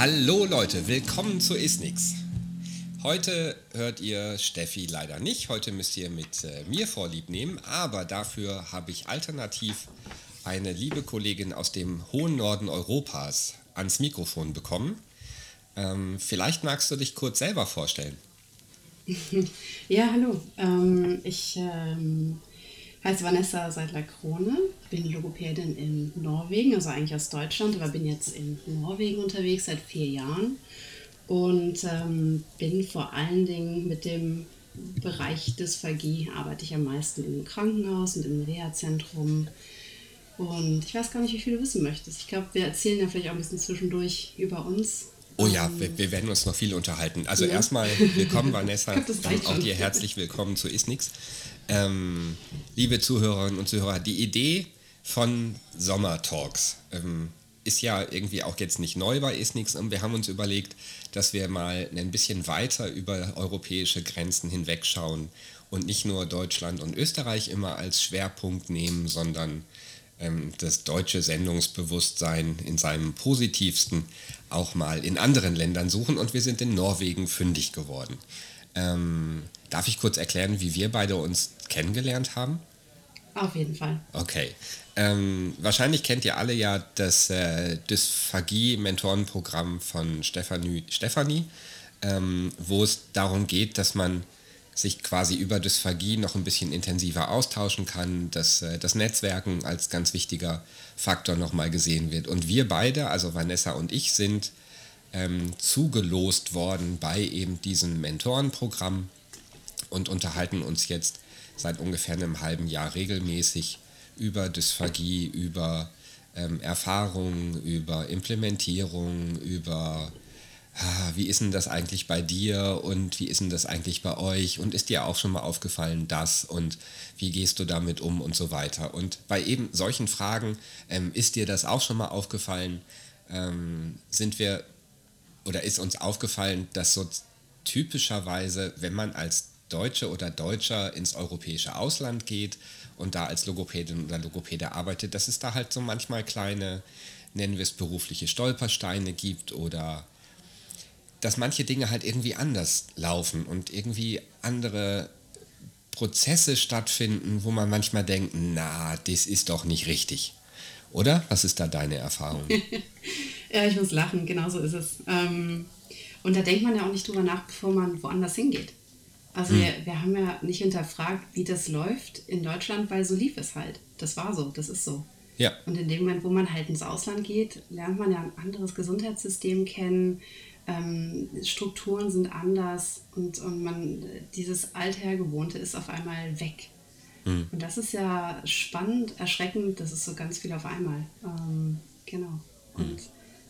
Hallo Leute, willkommen zu Isnix. Heute hört ihr Steffi leider nicht. Heute müsst ihr mit äh, mir Vorlieb nehmen, aber dafür habe ich alternativ eine liebe Kollegin aus dem hohen Norden Europas ans Mikrofon bekommen. Ähm, vielleicht magst du dich kurz selber vorstellen. Ja, hallo. Ähm, ich ähm, heiße Vanessa Seidler-Krone, bin Logopädin in Norwegen, also eigentlich aus Deutschland, aber bin jetzt in Norwegen unterwegs seit vier Jahren und ähm, bin vor allen Dingen mit dem Bereich Dysphagie arbeite ich am meisten im Krankenhaus und im Reha-Zentrum. Und ich weiß gar nicht, wie viel du wissen möchtest. Ich glaube, wir erzählen ja vielleicht auch ein bisschen zwischendurch über uns. Oh ja, ähm, wir, wir, werden uns noch viel unterhalten. Also ja. erstmal willkommen, Vanessa, und auch dir herzlich willkommen zu Isnix. Ähm, liebe Zuhörerinnen und Zuhörer, die Idee von Sommertalks ähm, ist ja irgendwie auch jetzt nicht neu bei Isnix und wir haben uns überlegt, dass wir mal ein bisschen weiter über europäische Grenzen hinwegschauen und nicht nur Deutschland und Österreich immer als Schwerpunkt nehmen, sondern ähm, das deutsche Sendungsbewusstsein in seinem positivsten auch mal in anderen Ländern suchen und wir sind in Norwegen fündig geworden. Ähm, darf ich kurz erklären, wie wir beide uns kennengelernt haben? Auf jeden Fall. Okay. Ähm, wahrscheinlich kennt ihr alle ja das äh, Dysphagie-Mentorenprogramm von Stefanie, Stefanie ähm, wo es darum geht, dass man sich quasi über Dysphagie noch ein bisschen intensiver austauschen kann, dass äh, das Netzwerken als ganz wichtiger Faktor nochmal gesehen wird. Und wir beide, also Vanessa und ich, sind ähm, zugelost worden bei eben diesem Mentorenprogramm und unterhalten uns jetzt seit ungefähr einem halben Jahr regelmäßig über Dysphagie, über ähm, Erfahrungen, über Implementierung, über ah, wie ist denn das eigentlich bei dir und wie ist denn das eigentlich bei euch? Und ist dir auch schon mal aufgefallen das und wie gehst du damit um und so weiter. Und bei eben solchen Fragen, ähm, ist dir das auch schon mal aufgefallen, ähm, sind wir oder ist uns aufgefallen, dass so typischerweise, wenn man als Deutsche oder Deutscher ins europäische Ausland geht und da als Logopädin oder Logopäde arbeitet, dass es da halt so manchmal kleine, nennen wir es berufliche Stolpersteine gibt oder dass manche Dinge halt irgendwie anders laufen und irgendwie andere Prozesse stattfinden, wo man manchmal denkt, na, das ist doch nicht richtig. Oder? Was ist da deine Erfahrung? ja, ich muss lachen, genau so ist es. Ähm, und da denkt man ja auch nicht drüber nach, bevor man woanders hingeht. Also hm. wir, wir haben ja nicht hinterfragt, wie das läuft in Deutschland, weil so lief es halt. Das war so, das ist so. Ja. Und in dem Moment, wo man halt ins Ausland geht, lernt man ja ein anderes Gesundheitssystem kennen, ähm, Strukturen sind anders und, und man, dieses Althergewohnte ist auf einmal weg. Mhm. Und das ist ja spannend, erschreckend, das ist so ganz viel auf einmal. Ähm, genau. Und, mhm.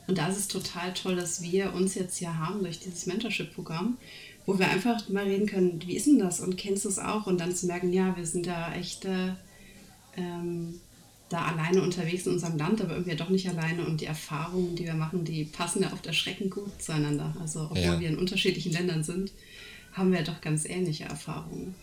und da ist es total toll, dass wir uns jetzt hier haben durch dieses Mentorship-Programm, wo wir einfach mal reden können, wie ist denn das und kennst du es auch? Und dann zu merken, ja, wir sind da echte ähm, da alleine unterwegs in unserem Land, aber irgendwie doch nicht alleine und die Erfahrungen, die wir machen, die passen ja oft erschreckend gut zueinander. Also obwohl ja. wir in unterschiedlichen Ländern sind, haben wir doch ganz ähnliche Erfahrungen.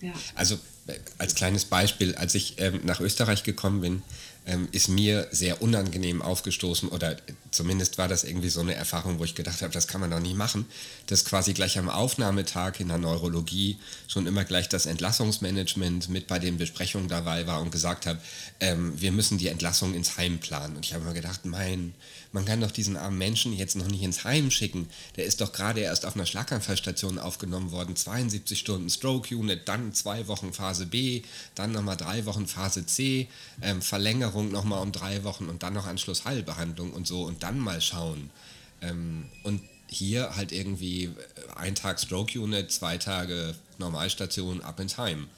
Ja. ja. Also äh, als kleines Beispiel, als ich ähm, nach Österreich gekommen bin, ähm, ist mir sehr unangenehm aufgestoßen oder zumindest war das irgendwie so eine Erfahrung, wo ich gedacht habe, das kann man doch nicht machen, dass quasi gleich am Aufnahmetag in der Neurologie schon immer gleich das Entlassungsmanagement mit bei den Besprechungen dabei war und gesagt hat, ähm, wir müssen die Entlassung ins Heim planen. Und ich habe mir gedacht, mein, man kann doch diesen armen Menschen jetzt noch nicht ins Heim schicken. Der ist doch gerade erst auf einer Schlaganfallstation aufgenommen worden, 72 Stunden Stroke Unit, dann zwei Wochen Phase B, dann nochmal drei Wochen Phase C, ähm, Verlängerung nochmal um drei Wochen und dann noch Anschlussheilbehandlung und so und dann mal schauen. Ähm, und hier halt irgendwie ein Tag Stroke Unit, zwei Tage Normalstation, up ins Heim.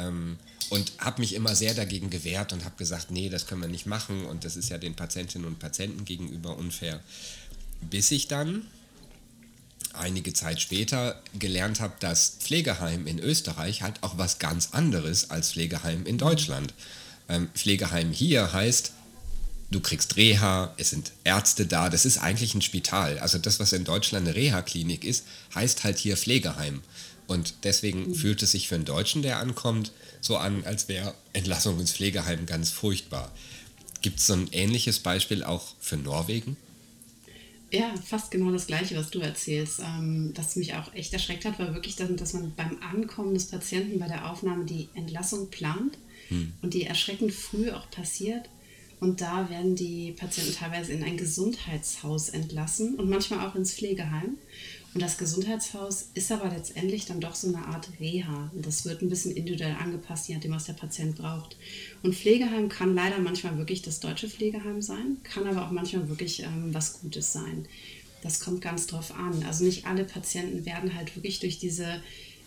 Ähm, und habe mich immer sehr dagegen gewehrt und habe gesagt, nee, das können wir nicht machen und das ist ja den Patientinnen und Patienten gegenüber unfair. Bis ich dann einige Zeit später gelernt habe, dass Pflegeheim in Österreich halt auch was ganz anderes als Pflegeheim in Deutschland. Ähm, Pflegeheim hier heißt, du kriegst Reha, es sind Ärzte da, das ist eigentlich ein Spital. Also das, was in Deutschland eine Reha-Klinik ist, heißt halt hier Pflegeheim. Und deswegen mhm. fühlt es sich für einen Deutschen, der ankommt, so an, als wäre Entlassung ins Pflegeheim ganz furchtbar. Gibt es so ein ähnliches Beispiel auch für Norwegen? Ja, fast genau das Gleiche, was du erzählst. Ähm, was mich auch echt erschreckt hat, war wirklich, dass man beim Ankommen des Patienten bei der Aufnahme die Entlassung plant hm. und die erschreckend früh auch passiert. Und da werden die Patienten teilweise in ein Gesundheitshaus entlassen und manchmal auch ins Pflegeheim. Und das Gesundheitshaus ist aber letztendlich dann doch so eine Art Reha. Und das wird ein bisschen individuell angepasst, je nachdem, was der Patient braucht. Und Pflegeheim kann leider manchmal wirklich das deutsche Pflegeheim sein, kann aber auch manchmal wirklich ähm, was Gutes sein. Das kommt ganz drauf an. Also nicht alle Patienten werden halt wirklich durch diese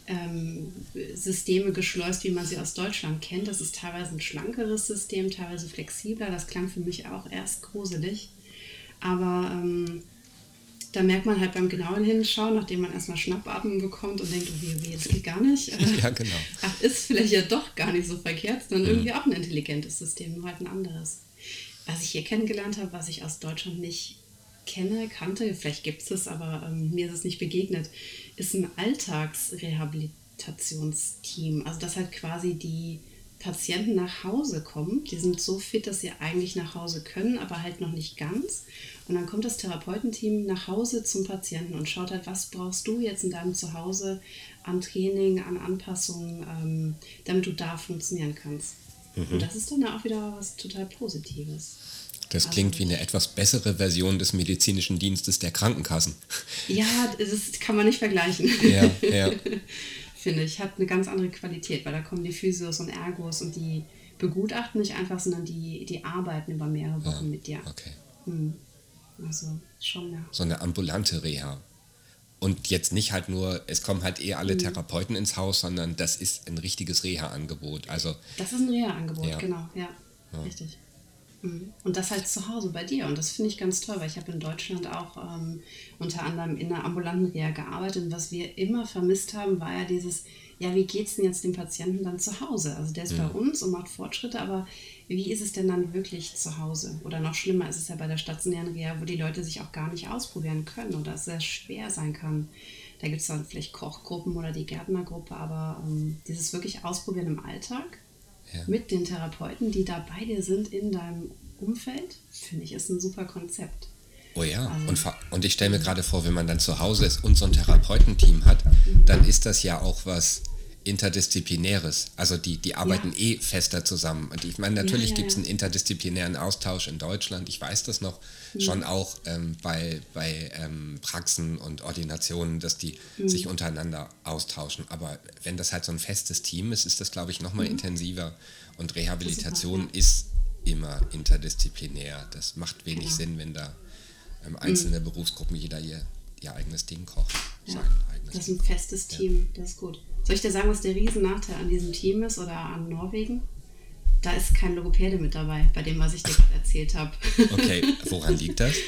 ähm, Systeme geschleust, wie man sie aus Deutschland kennt. Das ist teilweise ein schlankeres System, teilweise flexibler. Das klang für mich auch erst gruselig. Aber ähm, da merkt man halt beim genauen Hinschauen, nachdem man erstmal Schnappatmung bekommt und denkt, oh wie, wie, das geht gar nicht. Ja, genau. Ach, ist vielleicht ja doch gar nicht so verkehrt, sondern mhm. irgendwie auch ein intelligentes System, nur halt ein anderes. Was ich hier kennengelernt habe, was ich aus Deutschland nicht kenne, kannte, vielleicht gibt es es, aber ähm, mir ist es nicht begegnet, ist ein Alltagsrehabilitationsteam. Also das halt quasi die Patienten nach Hause kommen. Die sind so fit, dass sie eigentlich nach Hause können, aber halt noch nicht ganz. Und dann kommt das Therapeutenteam nach Hause zum Patienten und schaut halt, was brauchst du jetzt in deinem Zuhause an Training, an Anpassungen, ähm, damit du da funktionieren kannst. Mhm. Und das ist dann auch wieder was total Positives. Das klingt also, wie eine etwas bessere Version des medizinischen Dienstes der Krankenkassen. Ja, das kann man nicht vergleichen. Ja, ja. Finde ich. Hat eine ganz andere Qualität, weil da kommen die Physios und Ergos und die begutachten nicht einfach, sondern die, die arbeiten über mehrere Wochen ja, mit dir. Okay. Hm. Also schon, ja. So eine ambulante Reha. Und jetzt nicht halt nur, es kommen halt eh alle mhm. Therapeuten ins Haus, sondern das ist ein richtiges Reha-Angebot. Also, das ist ein Reha-Angebot, ja. genau, ja, ja. Richtig. Mhm. Und das halt zu Hause bei dir. Und das finde ich ganz toll, weil ich habe in Deutschland auch ähm, unter anderem in einer ambulanten Reha gearbeitet. Und was wir immer vermisst haben, war ja dieses, ja, wie geht es denn jetzt dem Patienten dann zu Hause? Also der ist mhm. bei uns und macht Fortschritte, aber wie ist es denn dann wirklich zu Hause? Oder noch schlimmer ist es ja bei der stationären Reha, wo die Leute sich auch gar nicht ausprobieren können oder es sehr schwer sein kann. Da gibt es dann vielleicht Kochgruppen oder die Gärtnergruppe, aber ähm, dieses wirklich Ausprobieren im Alltag ja. mit den Therapeuten, die da bei dir sind in deinem Umfeld, finde ich, ist ein super Konzept. Oh ja, also, und, und ich stelle mir gerade vor, wenn man dann zu Hause ist und so ein Therapeutenteam hat, dann ist das ja auch was, Interdisziplinäres. Also die, die arbeiten ja. eh fester zusammen. Und ich meine, natürlich ja, ja, gibt es einen interdisziplinären Austausch in Deutschland, ich weiß das noch, schon auch ähm, bei, bei ähm, Praxen und Ordinationen, dass die sich untereinander austauschen. Aber wenn das halt so ein festes Team ist, ist das, glaube ich, nochmal mhm. intensiver. Und Rehabilitation ist, ist, immer interdisziplinär. Das macht wenig genau. Sinn, wenn da ähm, einzelne mhm. Berufsgruppen jeder ihr, ihr eigenes Ding kocht. das ist ein festes Team, das ist gut. Soll ich dir sagen, was der Riesennachteil an diesem Team ist oder an Norwegen? Da ist kein Logopäde mit dabei, bei dem, was ich dir gerade erzählt habe. Okay, woran liegt das?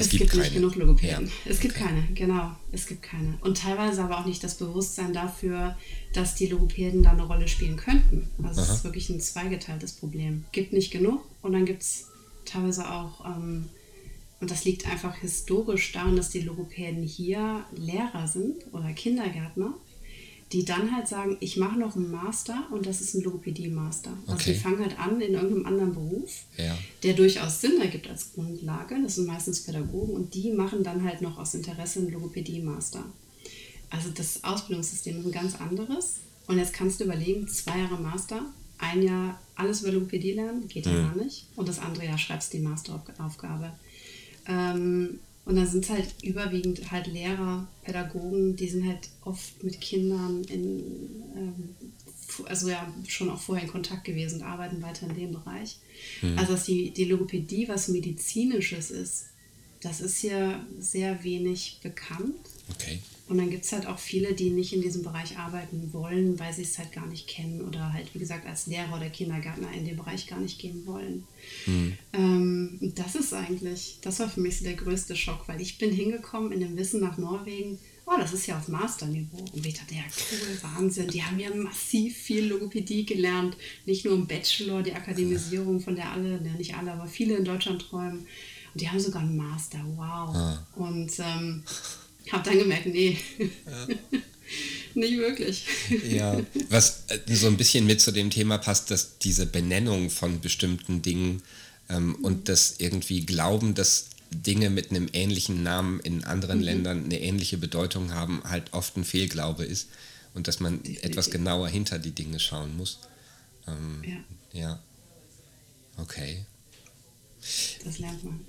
Es, es gibt, gibt nicht genug Logopäden. Ja. Es gibt okay. keine, genau. Es gibt keine. Und teilweise aber auch nicht das Bewusstsein dafür, dass die Logopäden da eine Rolle spielen könnten. Also es ist wirklich ein zweigeteiltes Problem. Gibt nicht genug und dann gibt es teilweise auch, ähm, und das liegt einfach historisch daran, dass die Logopäden hier Lehrer sind oder Kindergärtner die dann halt sagen, ich mache noch einen Master und das ist ein Logopädie-Master. Also okay. die fangen halt an in irgendeinem anderen Beruf, ja. der durchaus Sinn ergibt als Grundlage. Das sind meistens Pädagogen und die machen dann halt noch aus Interesse einen Logopädie-Master. Also das Ausbildungssystem ist ein ganz anderes. Und jetzt kannst du überlegen, zwei Jahre Master, ein Jahr alles über Logopädie lernen, geht ja mhm. gar nicht. Und das andere Jahr schreibst du die Masteraufgabe. Ähm, und dann sind es halt überwiegend halt Lehrer, Pädagogen, die sind halt oft mit Kindern in, ähm, also ja, schon auch vorher in Kontakt gewesen und arbeiten weiter in dem Bereich. Mhm. Also dass die, die Logopädie was Medizinisches ist, das ist hier sehr wenig bekannt. Okay. Und dann gibt es halt auch viele, die nicht in diesem Bereich arbeiten wollen, weil sie es halt gar nicht kennen oder halt, wie gesagt, als Lehrer oder Kindergärtner in den Bereich gar nicht gehen wollen. Mhm. Ähm, das ist eigentlich, das war für mich so der größte Schock, weil ich bin hingekommen in dem Wissen nach Norwegen, oh, das ist ja auf Masterniveau. Und ich dachte, ja, cool, Wahnsinn, die haben ja massiv viel Logopädie gelernt, nicht nur im Bachelor, die Akademisierung, von der alle, ja, nicht alle, aber viele in Deutschland träumen. Und die haben sogar einen Master, wow. Ah. Und ähm, habe dann gemerkt, nee. Ja. Nicht wirklich. Ja, was äh, so ein bisschen mit zu dem Thema passt, dass diese Benennung von bestimmten Dingen ähm, und das irgendwie Glauben, dass Dinge mit einem ähnlichen Namen in anderen mhm. Ländern eine ähnliche Bedeutung haben, halt oft ein Fehlglaube ist und dass man Definitiv. etwas genauer hinter die Dinge schauen muss. Ähm, ja. ja. Okay. Das lernt man.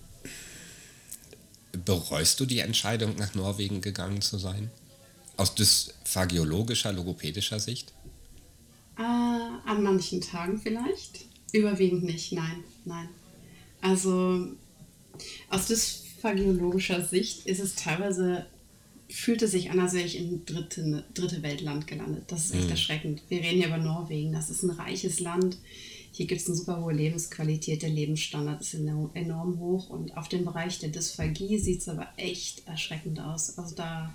Bereust du die Entscheidung, nach Norwegen gegangen zu sein? Aus dysphagiologischer, logopädischer Sicht? Äh, an manchen Tagen vielleicht. Überwiegend nicht, nein, nein. Also aus dysphagiologischer Sicht ist es teilweise, fühlt es sich an, als wäre ich in dritte, dritte Weltland gelandet. Das ist echt mhm. erschreckend. Wir reden hier über Norwegen. Das ist ein reiches Land. Hier gibt es eine super hohe Lebensqualität. Der Lebensstandard ist enorm hoch. Und auf dem Bereich der Dysphagie sieht es aber echt erschreckend aus. Also da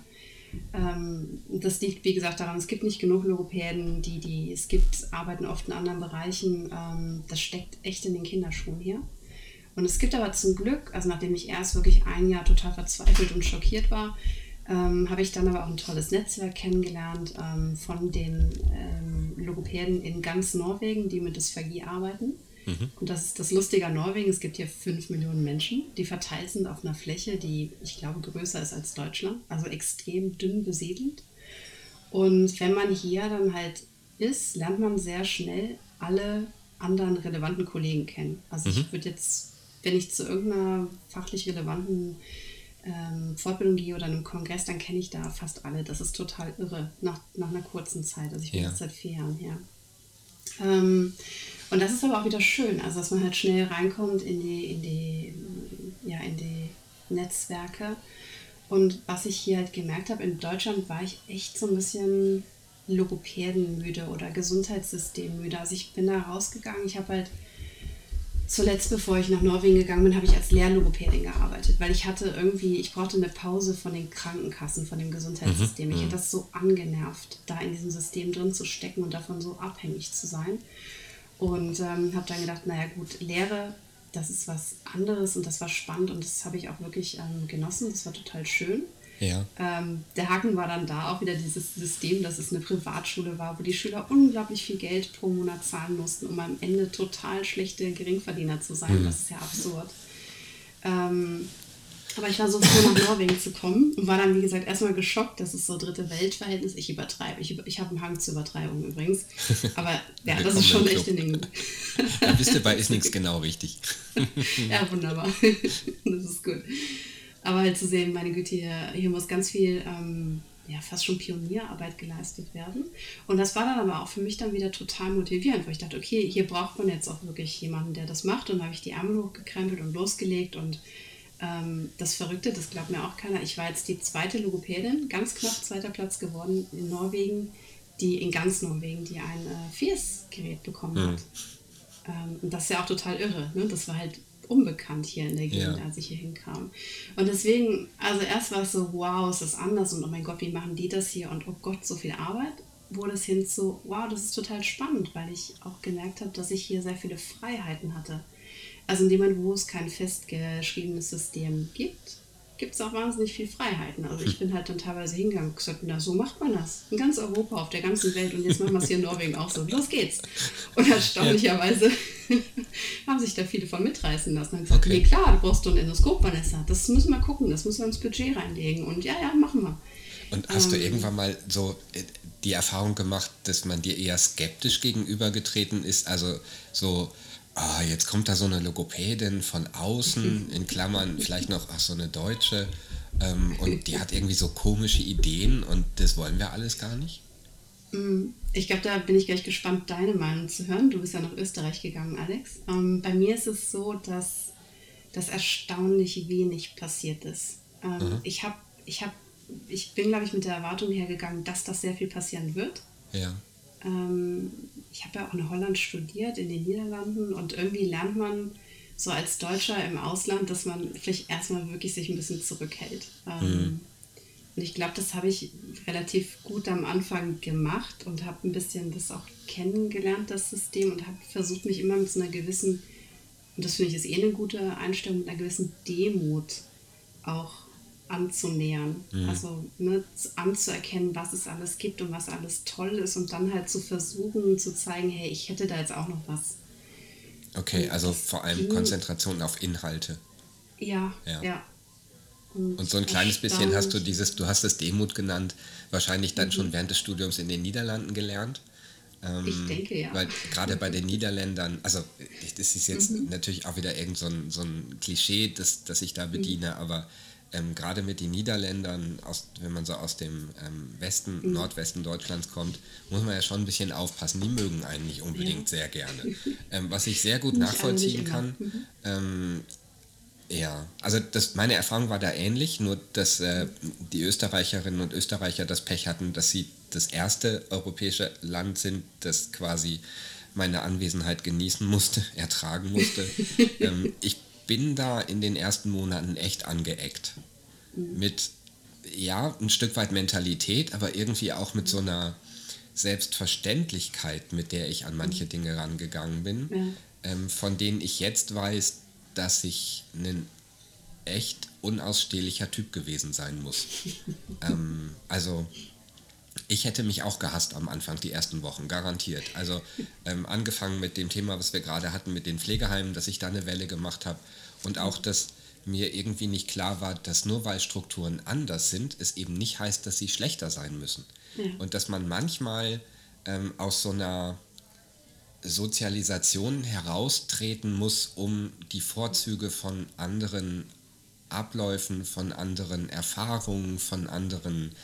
ähm, das liegt, wie gesagt, daran, es gibt nicht genug Logopäden, die, die es gibt, arbeiten oft in anderen Bereichen. Ähm, das steckt echt in den Kinderschuhen hier. Und es gibt aber zum Glück, also nachdem ich erst wirklich ein Jahr total verzweifelt und schockiert war, ähm, habe ich dann aber auch ein tolles Netzwerk kennengelernt ähm, von den ähm, Logopäden in ganz Norwegen, die mit Dysphagie arbeiten. Mhm. Und das ist das Lustige an Norwegen. Es gibt hier fünf Millionen Menschen, die verteilt sind auf einer Fläche, die ich glaube größer ist als Deutschland, also extrem dünn besiedelt. Und wenn man hier dann halt ist, lernt man sehr schnell alle anderen relevanten Kollegen kennen. Also mhm. ich würde jetzt, wenn ich zu irgendeiner fachlich relevanten ähm, Fortbildung gehe oder einem Kongress, dann kenne ich da fast alle. Das ist total irre nach, nach einer kurzen Zeit. Also ich bin ja. jetzt seit vier Jahren her. Ähm, und das ist aber auch wieder schön, also dass man halt schnell reinkommt in die, in die, ja, in die Netzwerke. Und was ich hier halt gemerkt habe, in Deutschland war ich echt so ein bisschen Logopädenmüde oder Gesundheitssystemmüde. Also ich bin da rausgegangen, ich habe halt zuletzt, bevor ich nach Norwegen gegangen bin, habe ich als Lehrlogopädin gearbeitet, weil ich hatte irgendwie, ich brauchte eine Pause von den Krankenkassen, von dem Gesundheitssystem. Mhm. Ich hatte das so angenervt, da in diesem System drin zu stecken und davon so abhängig zu sein. Und ähm, habe dann gedacht, naja gut, Lehre, das ist was anderes und das war spannend und das habe ich auch wirklich ähm, genossen. Das war total schön. Ja. Ähm, der Haken war dann da auch wieder dieses System, dass es eine Privatschule war, wo die Schüler unglaublich viel Geld pro Monat zahlen mussten, um am Ende total schlechte Geringverdiener zu sein. Mhm. Das ist ja absurd. Ähm, aber ich war so froh, nach Norwegen zu kommen und war dann, wie gesagt, erstmal geschockt, dass es so dritte Weltverhältnis. Ich übertreibe. Ich, ich habe einen Hang zur Übertreibung übrigens. Aber ja, das ist schon echt in den. da bist du bei ist nichts genau richtig. ja, wunderbar. das ist gut. Aber halt zu sehen, meine Güte, hier, hier muss ganz viel, ähm, ja, fast schon Pionierarbeit geleistet werden. Und das war dann aber auch für mich dann wieder total motivierend, wo ich dachte, okay, hier braucht man jetzt auch wirklich jemanden, der das macht. Und da habe ich die Ärmel hochgekrempelt und losgelegt und ähm, das Verrückte, das glaubt mir auch keiner. Ich war jetzt die zweite Logopädin, ganz knapp zweiter Platz geworden in Norwegen, die in ganz Norwegen, die ein äh, FIES-Gerät bekommen hat. Mhm. Ähm, und das ist ja auch total irre. Ne? Das war halt unbekannt hier in der Gegend, ja. als ich hier hinkam. Und deswegen, also erst war es so, wow, ist das anders und oh mein Gott, wie machen die das hier und oh Gott, so viel Arbeit. Wurde es hin zu, wow, das ist total spannend, weil ich auch gemerkt habe, dass ich hier sehr viele Freiheiten hatte. Also in dem Moment, wo es kein festgeschriebenes System gibt, gibt es auch wahnsinnig viel Freiheiten. Also ich bin halt dann teilweise hingegangen und gesagt, na so macht man das. In ganz Europa, auf der ganzen Welt und jetzt machen wir es hier in Norwegen auch so. Los geht's. Und erstaunlicherweise ja. haben sich da viele von mitreißen lassen. Und gesagt, okay. nee klar, du brauchst du ein Endoskop, Vanessa. Das müssen wir gucken, das müssen wir ins Budget reinlegen. Und ja, ja, machen wir. Und hast ähm, du irgendwann mal so äh, die Erfahrung gemacht, dass man dir eher skeptisch gegenübergetreten ist? Also so ah, jetzt kommt da so eine Logopädin von außen, in Klammern vielleicht noch, ach, so eine Deutsche, ähm, und die hat irgendwie so komische Ideen und das wollen wir alles gar nicht? Mm, ich glaube, da bin ich gleich gespannt, deine Meinung zu hören. Du bist ja nach Österreich gegangen, Alex. Ähm, bei mir ist es so, dass das erstaunlich wenig passiert ist. Ähm, mhm. Ich habe, ich habe, ich bin, glaube ich, mit der Erwartung hergegangen, dass das sehr viel passieren wird. Ja. Ähm, ich habe ja auch in Holland studiert, in den Niederlanden und irgendwie lernt man so als Deutscher im Ausland, dass man vielleicht erstmal wirklich sich ein bisschen zurückhält. Ähm, mhm. Und ich glaube, das habe ich relativ gut am Anfang gemacht und habe ein bisschen das auch kennengelernt, das System, und habe versucht, mich immer mit so einer gewissen, und das finde ich ist eh eine gute Einstellung, mit einer gewissen Demut auch anzunähern. Mhm. Also ne, anzuerkennen, was es alles gibt und was alles toll ist und dann halt zu versuchen zu zeigen, hey, ich hätte da jetzt auch noch was. Okay, also vor allem Konzentration auf Inhalte. Ja, ja. ja. Und, und, so ein kleines bisschen hast du dieses, du hast es Demut genannt, wahrscheinlich dann mhm. schon während des Studiums in den Niederlanden gelernt. Ähm, ich denke, ja. Weil gerade bei den Niederländern, also das ist jetzt mhm. natürlich auch wieder irgend so ein, so ein Klischee, das, das ich da bediene, mhm. aber ähm, gerade mit den Niederländern, aus, wenn man so aus dem ähm, Westen, mhm. Nordwesten Deutschlands kommt, muss man ja schon ein bisschen aufpassen. Die mögen einen nicht unbedingt ja. sehr gerne. Ähm, was ich sehr gut nicht nachvollziehen kann. Mhm. Ähm, ja, also das, meine Erfahrung war da ähnlich, nur dass äh, die Österreicherinnen und Österreicher das Pech hatten, dass sie das erste europäische Land sind, das quasi meine Anwesenheit genießen musste, ertragen musste. ähm, ich bin da in den ersten Monaten echt angeeckt. Mhm. Mit, ja, ein Stück weit Mentalität, aber irgendwie auch mit so einer Selbstverständlichkeit, mit der ich an manche mhm. Dinge rangegangen bin, ja. ähm, von denen ich jetzt weiß, dass ich ein echt unausstehlicher Typ gewesen sein muss. ähm, also ich hätte mich auch gehasst am Anfang, die ersten Wochen, garantiert. Also ähm, angefangen mit dem Thema, was wir gerade hatten, mit den Pflegeheimen, dass ich da eine Welle gemacht habe und auch, dass mir irgendwie nicht klar war, dass nur weil Strukturen anders sind, es eben nicht heißt, dass sie schlechter sein müssen. Ja. Und dass man manchmal ähm, aus so einer Sozialisation heraustreten muss, um die Vorzüge von anderen Abläufen, von anderen Erfahrungen, von anderen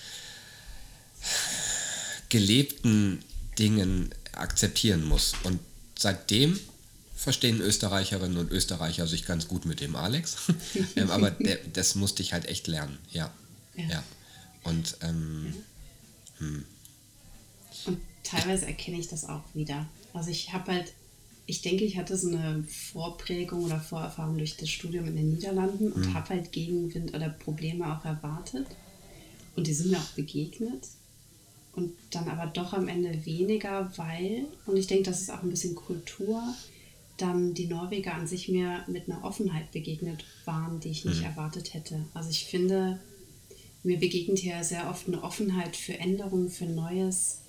gelebten Dingen akzeptieren muss. Und seitdem verstehen Österreicherinnen und Österreicher sich ganz gut mit dem Alex. ähm, aber der, das musste ich halt echt lernen, ja. Ja. ja. Und, ähm, hm. und teilweise erkenne ich das auch wieder. Also ich habe halt, ich denke, ich hatte so eine Vorprägung oder Vorerfahrung durch das Studium in den Niederlanden und mhm. habe halt Gegenwind oder Probleme auch erwartet. Und die sind mir auch begegnet. Und dann aber doch am Ende weniger, weil, und ich denke, das ist auch ein bisschen Kultur, dann die Norweger an sich mir mit einer Offenheit begegnet waren, die ich nicht mhm. erwartet hätte. Also ich finde, mir begegnet hier sehr oft eine Offenheit für Änderungen, für Neues,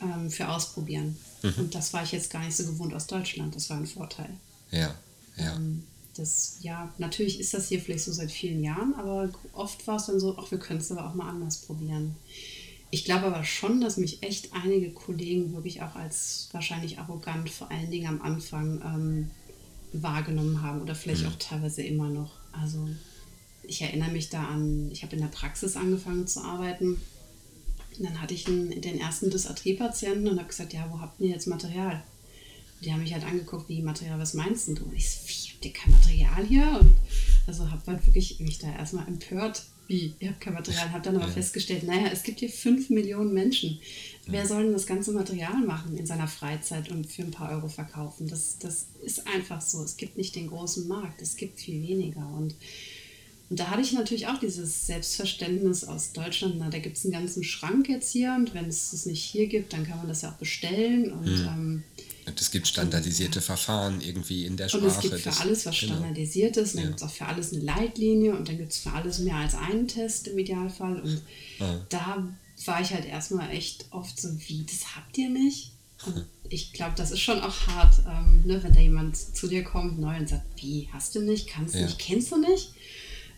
ähm, für Ausprobieren. Mhm. Und das war ich jetzt gar nicht so gewohnt aus Deutschland. Das war ein Vorteil. Ja, ja. Ähm, das, ja, natürlich ist das hier vielleicht so seit vielen Jahren, aber oft war es dann so, ach, wir können es aber auch mal anders probieren. Ich glaube aber schon, dass mich echt einige Kollegen wirklich auch als wahrscheinlich arrogant, vor allen Dingen am Anfang, ähm, wahrgenommen haben oder vielleicht mhm. auch teilweise immer noch. Also ich erinnere mich da an, ich habe in der Praxis angefangen zu arbeiten und dann hatte ich einen, den ersten Dysarthrie-Patienten und habe gesagt, ja, wo habt ihr jetzt Material? Und die haben mich halt angeguckt, wie Material, was meinst du? Und ich so, wie, habt ihr kein Material hier? Und also habe halt wirklich mich da erstmal empört, wie, ihr habt kein Material, habe dann aber ja. festgestellt, naja, es gibt hier fünf Millionen Menschen. Wer soll denn das ganze Material machen in seiner Freizeit und für ein paar Euro verkaufen? Das, das ist einfach so. Es gibt nicht den großen Markt, es gibt viel weniger. Und und da hatte ich natürlich auch dieses Selbstverständnis aus Deutschland, na, da gibt es einen ganzen Schrank jetzt hier und wenn es das nicht hier gibt, dann kann man das ja auch bestellen. Und, mhm. ähm, und es gibt standardisierte Verfahren irgendwie in der Sprache. Und es gibt für alles was genau. standardisiert ist. Und dann ja. gibt es auch für alles eine Leitlinie und dann gibt es für alles mehr als einen Test im Idealfall. Und ah. da war ich halt erstmal echt oft so, wie, das habt ihr nicht? Und ich glaube, das ist schon auch hart, ähm, ne, wenn da jemand zu dir kommt neu und sagt, wie, hast du nicht, kannst du ja. nicht, kennst du nicht?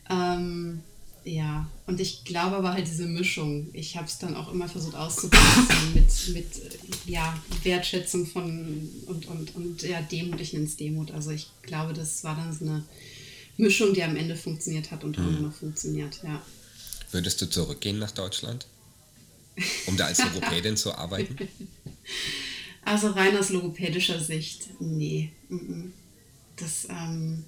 Ähm, ja, und ich glaube aber halt diese Mischung. Ich habe es dann auch immer versucht auszuprobieren mit, mit ja, Wertschätzung von und, und, und ja, Demut, ich nenne es Demut. Also ich glaube, das war dann so eine Mischung, die am Ende funktioniert hat und mhm. immer noch funktioniert, ja. Würdest du zurückgehen nach Deutschland? Um da als Logopädin zu arbeiten? Also rein aus logopädischer Sicht, nee. Das, ähm,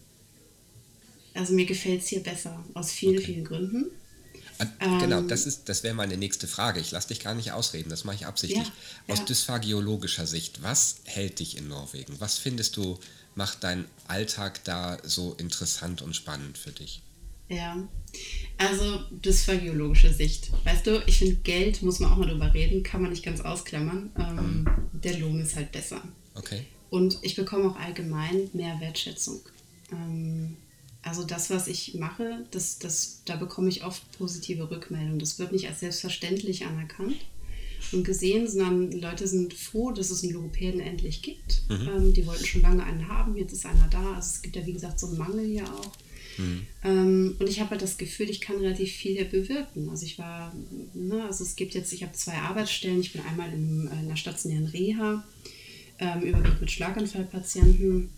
also mir gefällt es hier besser, aus vielen, okay. vielen Gründen. Ah, genau, ähm, das, das wäre meine nächste Frage. Ich lasse dich gar nicht ausreden, das mache ich absichtlich. Ja, Aus ja. dysphagiologischer Sicht, was hält dich in Norwegen? Was findest du, macht deinen Alltag da so interessant und spannend für dich? Ja, also dysphagiologische Sicht. Weißt du, ich finde, Geld, muss man auch mal drüber reden, kann man nicht ganz ausklammern. Ähm, um. Der Lohn ist halt besser. Okay. Und ich bekomme auch allgemein mehr Wertschätzung. Ähm, also das, was ich mache, das, das, da bekomme ich oft positive Rückmeldungen. Das wird nicht als selbstverständlich anerkannt und gesehen, sondern Leute sind froh, dass es einen Logopäden endlich gibt. Mhm. Ähm, die wollten schon lange einen haben, jetzt ist einer da. Also es gibt ja, wie gesagt, so einen Mangel hier auch. Mhm. Ähm, und ich habe halt das Gefühl, ich kann relativ viel hier bewirken. Also ich war, ne, also es gibt jetzt, ich habe zwei Arbeitsstellen. Ich bin einmal in, in der stationären Reha, ähm, überwiegend mit Schlaganfallpatienten.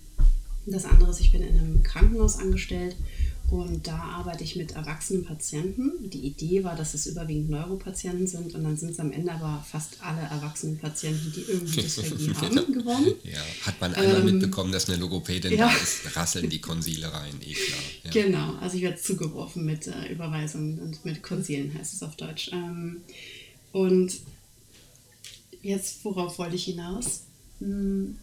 Das andere ist, ich bin in einem Krankenhaus angestellt und da arbeite ich mit erwachsenen Patienten. Die Idee war, dass es überwiegend Neuropatienten sind und dann sind es am Ende aber fast alle erwachsenen Patienten, die irgendwie Dysphagie haben, geworden. Ja, hat man einmal ähm, mitbekommen, dass eine Logopädin ja. da ist, rasseln die Konsile rein, eh klar. Ja. Genau, also ich werde zugeworfen mit äh, Überweisungen und mit Konsilen heißt es auf Deutsch. Ähm, und jetzt, worauf wollte ich hinaus? Hm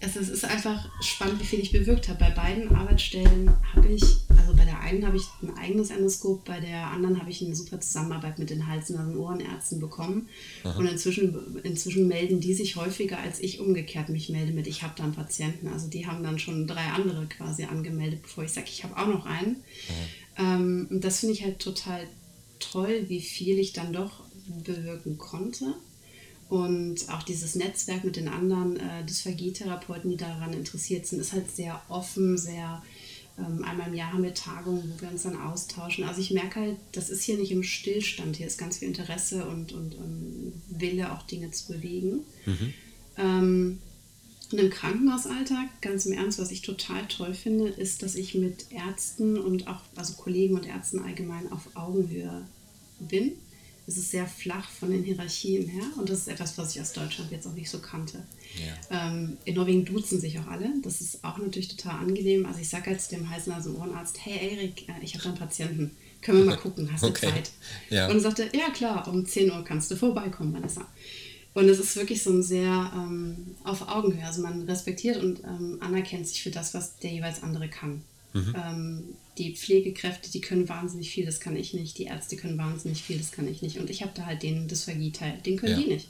es ist einfach spannend, wie viel ich bewirkt habe. Bei beiden Arbeitsstellen habe ich, also bei der einen habe ich ein eigenes Endoskop, bei der anderen habe ich eine super Zusammenarbeit mit den Hals-, und Ohrenärzten bekommen. Aha. Und inzwischen, inzwischen melden die sich häufiger, als ich umgekehrt mich melde mit, ich habe da einen Patienten. Also die haben dann schon drei andere quasi angemeldet, bevor ich sage, ich habe auch noch einen. Ähm, und das finde ich halt total toll, wie viel ich dann doch bewirken konnte. Und auch dieses Netzwerk mit den anderen äh, Dysphagie-Therapeuten, die daran interessiert sind, ist halt sehr offen, sehr. Ähm, einmal im Jahr haben wir Tagungen, wo wir uns dann austauschen. Also ich merke halt, das ist hier nicht im Stillstand. Hier ist ganz viel Interesse und, und, und Wille, auch Dinge zu bewegen. Mhm. Ähm, und im Krankenhausalltag, ganz im Ernst, was ich total toll finde, ist, dass ich mit Ärzten und auch, also Kollegen und Ärzten allgemein auf Augenhöhe bin es ist sehr flach von den Hierarchien her und das ist etwas, was ich aus Deutschland jetzt auch nicht so kannte. Ja. Ähm, in Norwegen duzen sich auch alle. Das ist auch natürlich total angenehm. Also ich sage jetzt dem Hals- also Ohrenarzt, hey Erik, äh, ich habe da einen Patienten. Können wir mal gucken, hast du okay. Zeit? Ja. Und er sagte, ja klar, um 10 Uhr kannst du vorbeikommen, Vanessa. Und es ist wirklich so ein sehr ähm, auf Augenhöhe. Also man respektiert und ähm, anerkennt sich für das, was der jeweils andere kann. Mhm. Ähm, die Pflegekräfte, die können wahnsinnig viel, das kann ich nicht. Die Ärzte können wahnsinnig viel, das kann ich nicht. Und ich habe da halt den Dysphagie-Teil, den können ja. die nicht.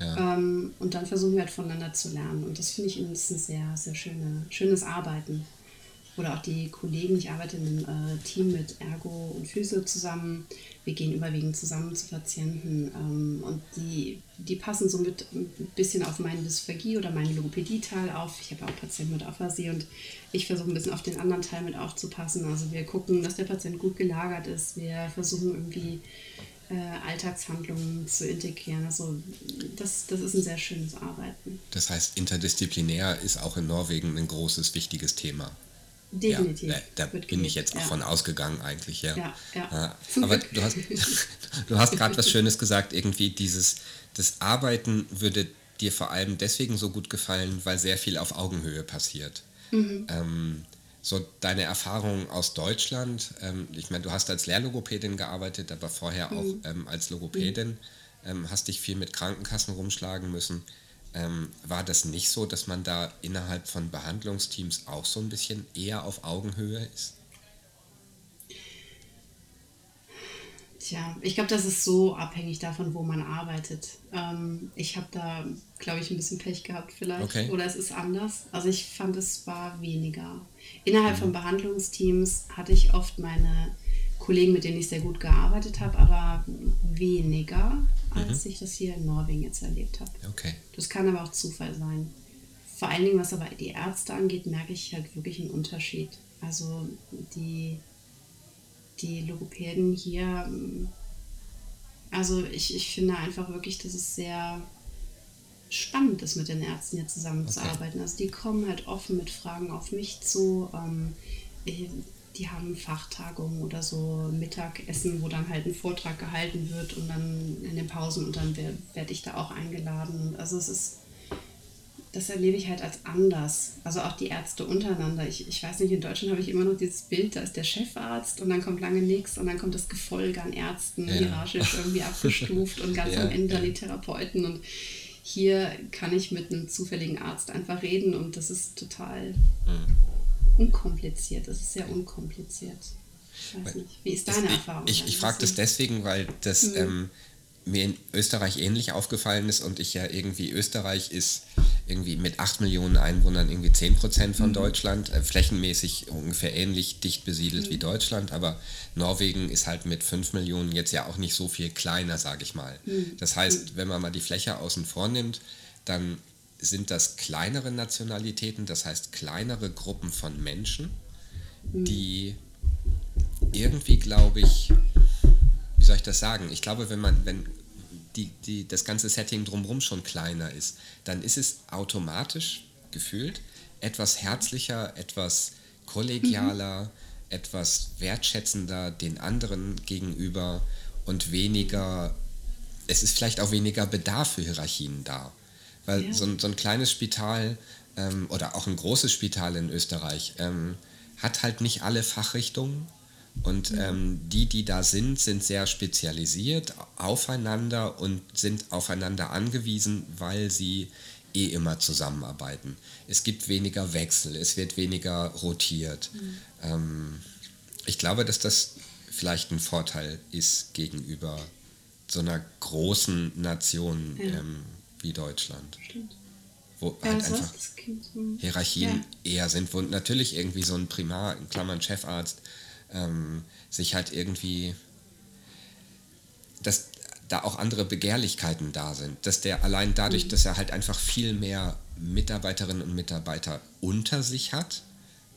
Ja. Ähm, und dann versuchen wir halt voneinander zu lernen. Und das finde ich ist ein sehr, sehr schöne, schönes Arbeiten. Oder auch die Kollegen, ich arbeite in einem äh, Team mit Ergo und Physio zusammen. Wir gehen überwiegend zusammen zu Patienten ähm, und die, die passen somit ein bisschen auf meine Dysphagie oder meinen Logopädie-Teil auf. Ich habe auch Patienten mit Aphasie und ich versuche ein bisschen auf den anderen Teil mit aufzupassen. Also wir gucken, dass der Patient gut gelagert ist. Wir versuchen irgendwie äh, Alltagshandlungen zu integrieren. Also das, das ist ein sehr schönes Arbeiten. Das heißt, interdisziplinär ist auch in Norwegen ein großes, wichtiges Thema. Definitiv. Ja, da, da bin ich jetzt auch ja. von ausgegangen eigentlich, ja. ja, ja. Aber du hast, du hast gerade was Schönes gesagt, irgendwie dieses, das Arbeiten würde dir vor allem deswegen so gut gefallen, weil sehr viel auf Augenhöhe passiert. Mhm. Ähm, so deine Erfahrungen aus Deutschland, ähm, ich meine, du hast als Lehrlogopädin gearbeitet, aber vorher mhm. auch ähm, als Logopädin, mhm. Hast dich viel mit Krankenkassen rumschlagen müssen. Ähm, war das nicht so, dass man da innerhalb von Behandlungsteams auch so ein bisschen eher auf Augenhöhe ist? Tja, ich glaube, das ist so abhängig davon, wo man arbeitet. Ähm, ich habe da, glaube ich, ein bisschen Pech gehabt vielleicht. Okay. Oder es ist anders. Also ich fand, es war weniger. Innerhalb mhm. von Behandlungsteams hatte ich oft meine Kollegen, mit denen ich sehr gut gearbeitet habe, aber weniger, als mhm. ich das hier in Norwegen jetzt erlebt habe. Okay. Das kann aber auch Zufall sein. Vor allen Dingen, was aber die Ärzte angeht, merke ich halt wirklich einen Unterschied. Also die die Logopäden hier, also ich, ich finde einfach wirklich, dass es sehr spannend ist, mit den Ärzten hier zusammenzuarbeiten. Okay. Also die kommen halt offen mit Fragen auf mich zu. Ähm, die haben Fachtagungen oder so Mittagessen, wo dann halt ein Vortrag gehalten wird und dann in den Pausen und dann werde werd ich da auch eingeladen. Also es ist das erlebe ich halt als anders. Also auch die Ärzte untereinander. Ich, ich weiß nicht, in Deutschland habe ich immer noch dieses Bild, da ist der Chefarzt und dann kommt lange nichts und dann kommt das Gefolge an Ärzten, ja. hierarchisch irgendwie abgestuft und ganz ja, am Ende dann die Therapeuten. Und hier kann ich mit einem zufälligen Arzt einfach reden und das ist total mhm. Unkompliziert. Das ist sehr unkompliziert. Ich weiß nicht. Wie ist deine ich, Erfahrung? Ich, ich frage das deswegen, weil das mhm. ähm, mir in Österreich ähnlich aufgefallen ist und ich ja irgendwie, Österreich ist irgendwie mit 8 Millionen Einwohnern irgendwie 10 Prozent von mhm. Deutschland, äh, flächenmäßig ungefähr ähnlich dicht besiedelt mhm. wie Deutschland, aber Norwegen ist halt mit 5 Millionen jetzt ja auch nicht so viel kleiner, sage ich mal. Mhm. Das heißt, mhm. wenn man mal die Fläche außen vor nimmt, dann sind das kleinere Nationalitäten, das heißt kleinere Gruppen von Menschen, mhm. die irgendwie, glaube ich, wie soll ich das sagen? Ich glaube, wenn man, wenn die, die, das ganze Setting drumherum schon kleiner ist, dann ist es automatisch gefühlt etwas herzlicher, etwas kollegialer, mhm. etwas wertschätzender den anderen gegenüber und weniger, es ist vielleicht auch weniger Bedarf für Hierarchien da. Weil ja. so, ein, so ein kleines Spital ähm, oder auch ein großes Spital in Österreich ähm, hat halt nicht alle Fachrichtungen und ähm, die, die da sind, sind sehr spezialisiert aufeinander und sind aufeinander angewiesen, weil sie eh immer zusammenarbeiten. Es gibt weniger Wechsel, es wird weniger rotiert. Mhm. Ähm, ich glaube, dass das vielleicht ein Vorteil ist gegenüber so einer großen Nation ja. Wie Deutschland. Stimmt. Wo ja, halt einfach Hierarchien ja. eher sind, wo natürlich irgendwie so ein Primar, in Klammern Chefarzt, ähm, sich halt irgendwie, dass da auch andere Begehrlichkeiten da sind, dass der allein dadurch, mhm. dass er halt einfach viel mehr Mitarbeiterinnen und Mitarbeiter unter sich hat,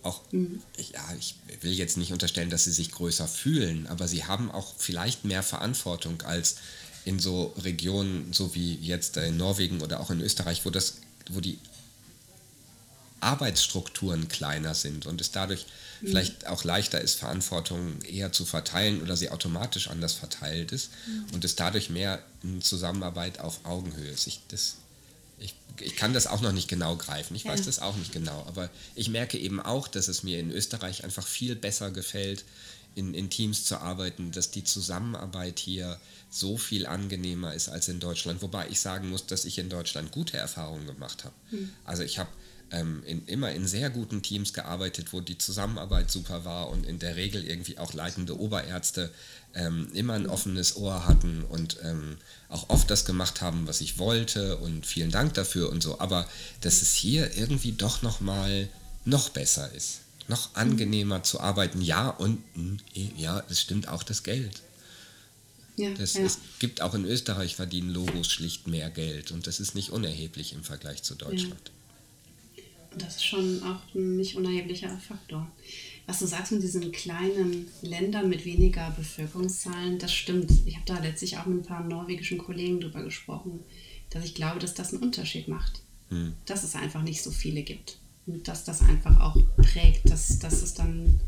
auch, mhm. ja, ich will jetzt nicht unterstellen, dass sie sich größer fühlen, aber sie haben auch vielleicht mehr Verantwortung als in so Regionen, so wie jetzt in Norwegen oder auch in Österreich, wo das, wo die Arbeitsstrukturen kleiner sind und es dadurch mhm. vielleicht auch leichter ist, Verantwortung eher zu verteilen oder sie automatisch anders verteilt ist mhm. und es dadurch mehr in Zusammenarbeit auf Augenhöhe ist. Ich, das, ich, ich kann das auch noch nicht genau greifen, ich ja. weiß das auch nicht genau, aber ich merke eben auch, dass es mir in Österreich einfach viel besser gefällt, in, in Teams zu arbeiten, dass die Zusammenarbeit hier so viel angenehmer ist als in Deutschland. Wobei ich sagen muss, dass ich in Deutschland gute Erfahrungen gemacht habe. Mhm. Also ich habe ähm, in, immer in sehr guten Teams gearbeitet, wo die Zusammenarbeit super war und in der Regel irgendwie auch leitende Oberärzte ähm, immer ein offenes Ohr hatten und ähm, auch oft das gemacht haben, was ich wollte und vielen Dank dafür und so. Aber dass es hier irgendwie doch noch mal noch besser ist, noch angenehmer zu arbeiten. Ja und hm, ja, es stimmt auch das Geld. Ja, das, ja. Es gibt auch in Österreich verdienen Logos schlicht mehr Geld und das ist nicht unerheblich im Vergleich zu Deutschland. Ja das ist schon auch ein nicht unerheblicher Faktor. Was du sagst mit diesen kleinen Ländern mit weniger Bevölkerungszahlen, das stimmt. Ich habe da letztlich auch mit ein paar norwegischen Kollegen drüber gesprochen, dass ich glaube, dass das einen Unterschied macht. Hm. Dass es einfach nicht so viele gibt. Und dass das einfach auch prägt, dass, dass es dann,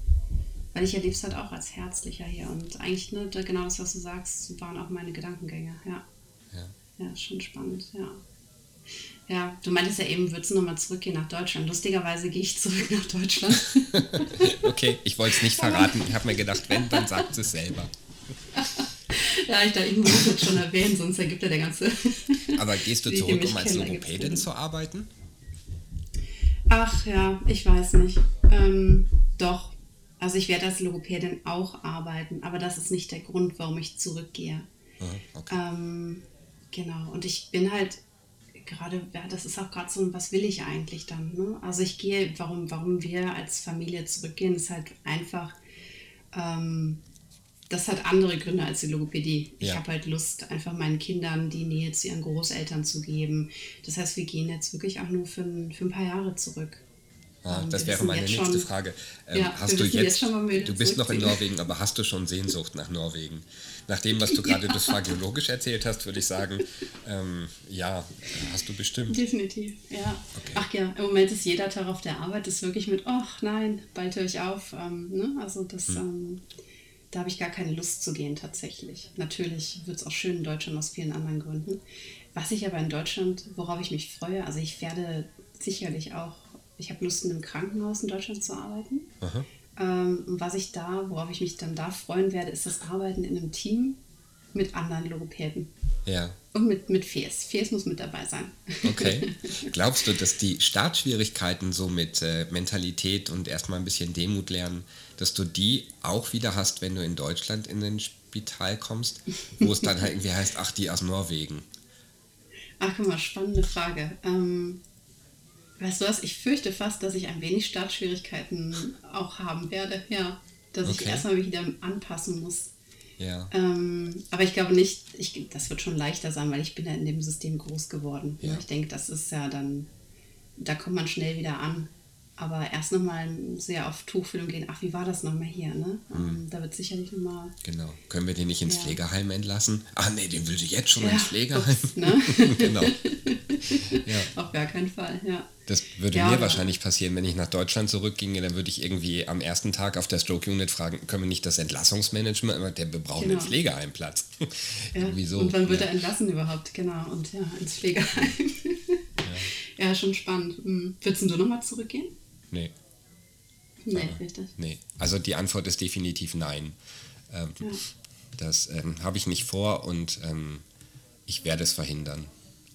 weil ich erlebe es halt auch als herzlicher hier. Und eigentlich, ne, genau das, was du sagst, waren auch meine Gedankengänge. Ja. Ja, ja schon spannend, ja. Ja, du meintest ja eben, würdest du nochmal zurückgehen nach Deutschland. Lustigerweise gehe ich zurück nach Deutschland. okay, ich wollte es nicht verraten. Ich habe mir gedacht, wenn, dann sagt es selber. ja, ich dachte, ich muss es jetzt schon erwähnen, sonst ergibt ja der ganze. Aber gehst du zurück, um als Logopädin zu arbeiten? Ach ja, ich weiß nicht. Ähm, doch. Also ich werde als Logopädin auch arbeiten, aber das ist nicht der Grund, warum ich zurückgehe. Ah, okay. Ähm, genau. Und ich bin halt gerade, ja, das ist auch gerade so, was will ich eigentlich dann? Ne? Also ich gehe, warum, warum wir als Familie zurückgehen, ist halt einfach, ähm, das hat andere Gründe als die Logopädie. Ich ja. habe halt Lust, einfach meinen Kindern die Nähe zu ihren Großeltern zu geben. Das heißt, wir gehen jetzt wirklich auch nur für ein, für ein paar Jahre zurück. Ah, das wäre meine nächste schon, Frage. Ähm, ja, hast du jetzt, jetzt du bist noch in Norwegen, aber hast du schon Sehnsucht nach Norwegen? Nach dem, was du gerade ja. phagiologisch erzählt hast, würde ich sagen, ähm, ja, hast du bestimmt. Definitiv, ja. Okay. Ach ja, im Moment ist jeder Tag auf der Arbeit, ist wirklich mit, ach nein, bald höre ich auf. Ähm, ne? Also das, hm. Ähm, da habe ich gar keine Lust zu gehen tatsächlich. Natürlich wird es auch schön in Deutschland aus vielen anderen Gründen. Was ich aber in Deutschland, worauf ich mich freue, also ich werde sicherlich auch ich habe Lust, in einem Krankenhaus in Deutschland zu arbeiten. Ähm, was ich da, worauf ich mich dann da freuen werde, ist das Arbeiten in einem Team mit anderen Logopäden. Ja. Und mit, mit FES. FES muss mit dabei sein. Okay. Glaubst du, dass die Startschwierigkeiten so mit äh, Mentalität und erstmal ein bisschen Demut lernen, dass du die auch wieder hast, wenn du in Deutschland in ein Spital kommst, wo es dann halt irgendwie heißt, ach, die aus Norwegen? Ach, guck mal, spannende Frage. Ähm, Weißt du was, ich fürchte fast, dass ich ein wenig Startschwierigkeiten auch haben werde, ja. Dass okay. ich erstmal wieder anpassen muss. Ja. Ähm, aber ich glaube nicht, ich, das wird schon leichter sein, weil ich bin ja in dem System groß geworden. Ja. Ich denke, das ist ja dann, da kommt man schnell wieder an. Aber erst nochmal sehr auf Tuchfühlung gehen. Ach, wie war das nochmal hier? Ne? Mhm. da wird sicherlich nochmal. Genau. Können wir den nicht ins ja. Pflegeheim entlassen? Ach nee, den will sie jetzt schon ja, ins Pflegeheim. Ups, ne? genau. ja. Auf gar keinen Fall, ja. Das würde ja, mir wahrscheinlich passieren, wenn ich nach Deutschland zurückginge, dann würde ich irgendwie am ersten Tag auf der Stroke Unit fragen, können wir nicht das Entlassungsmanagement, der wir brauchen genau. einen Pflegeheimplatz. Ja. so. Und wann wird er entlassen überhaupt? Genau, und ja, ins Pflegeheim. ja. ja, schon spannend. Hm. Würdest du nochmal zurückgehen? Nee. Nee, Aber, richtig. Nee. Also die Antwort ist definitiv nein. Ähm, ja. Das ähm, habe ich nicht vor und ähm, ich werde es verhindern.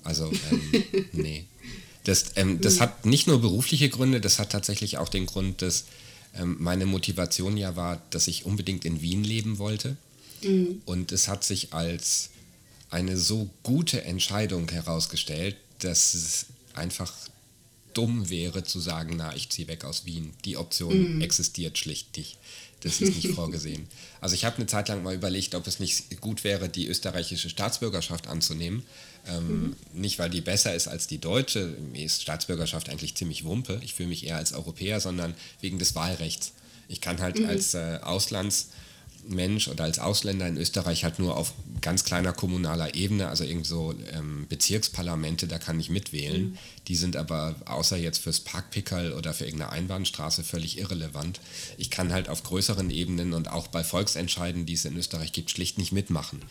Also, ähm, nee. Das, ähm, das hat nicht nur berufliche Gründe, das hat tatsächlich auch den Grund, dass ähm, meine Motivation ja war, dass ich unbedingt in Wien leben wollte. Mhm. Und es hat sich als eine so gute Entscheidung herausgestellt, dass es einfach dumm wäre zu sagen, na, ich ziehe weg aus Wien. Die Option mhm. existiert schlicht nicht. Das ist nicht vorgesehen. Also ich habe eine Zeit lang mal überlegt, ob es nicht gut wäre, die österreichische Staatsbürgerschaft anzunehmen. Ähm, mhm. Nicht, weil die besser ist als die deutsche. Mir ist Staatsbürgerschaft eigentlich ziemlich wumpe. Ich fühle mich eher als Europäer, sondern wegen des Wahlrechts. Ich kann halt mhm. als äh, Auslands- Mensch oder als Ausländer in Österreich halt nur auf ganz kleiner kommunaler Ebene, also irgend so ähm, Bezirksparlamente, da kann ich mitwählen. Mhm. Die sind aber außer jetzt fürs Parkpickerl oder für irgendeine Einbahnstraße völlig irrelevant. Ich kann halt auf größeren Ebenen und auch bei Volksentscheiden, die es in Österreich gibt, schlicht nicht mitmachen,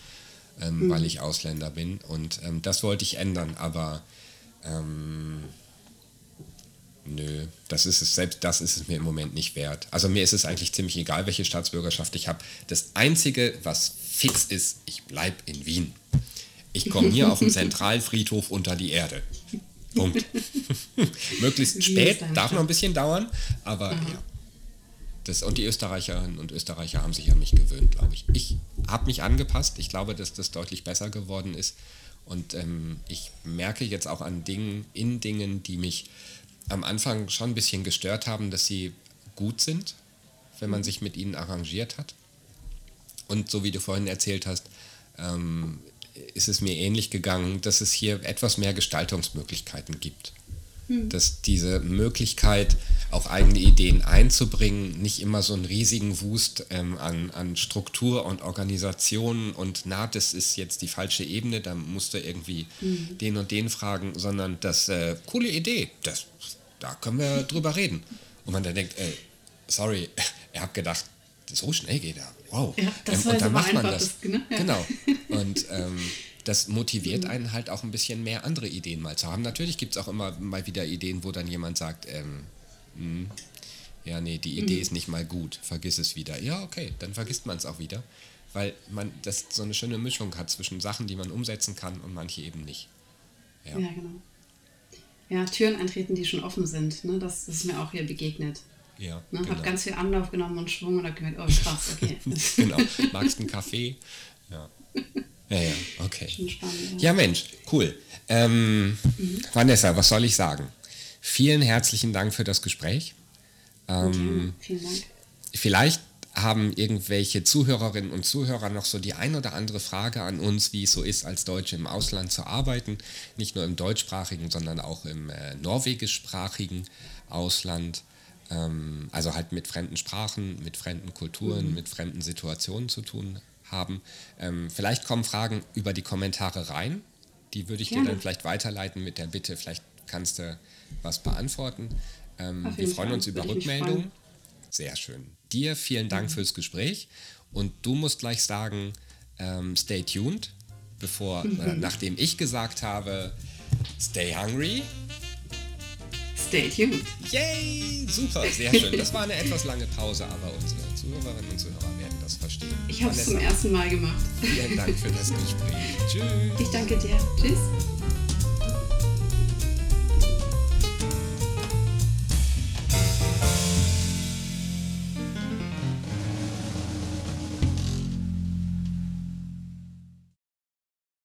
ähm, mhm. weil ich Ausländer bin. Und ähm, das wollte ich ändern, aber ähm, Nö, das ist es, selbst das ist es mir im Moment nicht wert. Also mir ist es eigentlich ziemlich egal, welche Staatsbürgerschaft ich habe. Das Einzige, was fix ist, ich bleibe in Wien. Ich komme hier auf dem Zentralfriedhof unter die Erde. Punkt. Möglichst spät, darf noch ein bisschen dauern, aber Aha. ja. Das, und die Österreicherinnen und Österreicher haben sich an mich gewöhnt, glaube ich. Ich habe mich angepasst. Ich glaube, dass das deutlich besser geworden ist. Und ähm, ich merke jetzt auch an Dingen, in Dingen, die mich am Anfang schon ein bisschen gestört haben, dass sie gut sind, wenn man mhm. sich mit ihnen arrangiert hat. Und so wie du vorhin erzählt hast, ähm, ist es mir ähnlich gegangen, dass es hier etwas mehr Gestaltungsmöglichkeiten gibt. Mhm. Dass diese Möglichkeit, auch eigene Ideen einzubringen, nicht immer so einen riesigen Wust ähm, an, an Struktur und Organisation und na, das ist jetzt die falsche Ebene, da musst du irgendwie mhm. den und den fragen, sondern das äh, coole Idee, das, da können wir drüber reden. Und man dann denkt, ey, sorry, er hat gedacht, so schnell geht er. Wow. Ja, ähm, und dann macht man das. das ne? ja. Genau. Und ähm, das motiviert mhm. einen halt auch ein bisschen mehr andere Ideen mal zu haben. Natürlich gibt es auch immer mal wieder Ideen, wo dann jemand sagt, ähm, mh, hm, ja, nee, die Idee mhm. ist nicht mal gut, vergiss es wieder. Ja, okay, dann vergisst man es auch wieder, weil man das so eine schöne Mischung hat zwischen Sachen, die man umsetzen kann und manche eben nicht. Ja, ja genau. Ja, Türen eintreten, die schon offen sind. Ne? Das, das ist mir auch hier begegnet. Ja, ne? Genau. Hab ganz viel Anlauf genommen und Schwung und hab gemerkt, oh krass, okay. genau. Magst du einen Kaffee? Ja. Ja, ja, okay. Spannend, ja. ja. Mensch, cool. Ähm, mhm. Vanessa, was soll ich sagen? Vielen herzlichen Dank für das Gespräch. Ähm, vielen Dank. Vielleicht haben irgendwelche Zuhörerinnen und Zuhörer noch so die ein oder andere Frage an uns, wie es so ist, als Deutsche im Ausland zu arbeiten. Nicht nur im deutschsprachigen, sondern auch im äh, norwegischsprachigen Ausland. Ähm, also halt mit fremden Sprachen, mit fremden Kulturen, mhm. mit fremden Situationen zu tun haben. Ähm, vielleicht kommen Fragen über die Kommentare rein. Die würde ich Gerne. dir dann vielleicht weiterleiten mit der Bitte, vielleicht kannst du was beantworten. Ähm, wir freuen Fall. uns über Rückmeldungen. Sehr schön. Dir vielen Dank mhm. fürs Gespräch und du musst gleich sagen, ähm, stay tuned, bevor, mhm. äh, nachdem ich gesagt habe, stay hungry. Stay tuned. Yay, super, sehr schön. Das war eine etwas lange Pause, aber unsere Zuhörerinnen und Zuhörer werden das verstehen. Ich habe es zum ersten Mal gemacht. Vielen Dank für das Gespräch. Tschüss. Ich danke dir. Tschüss.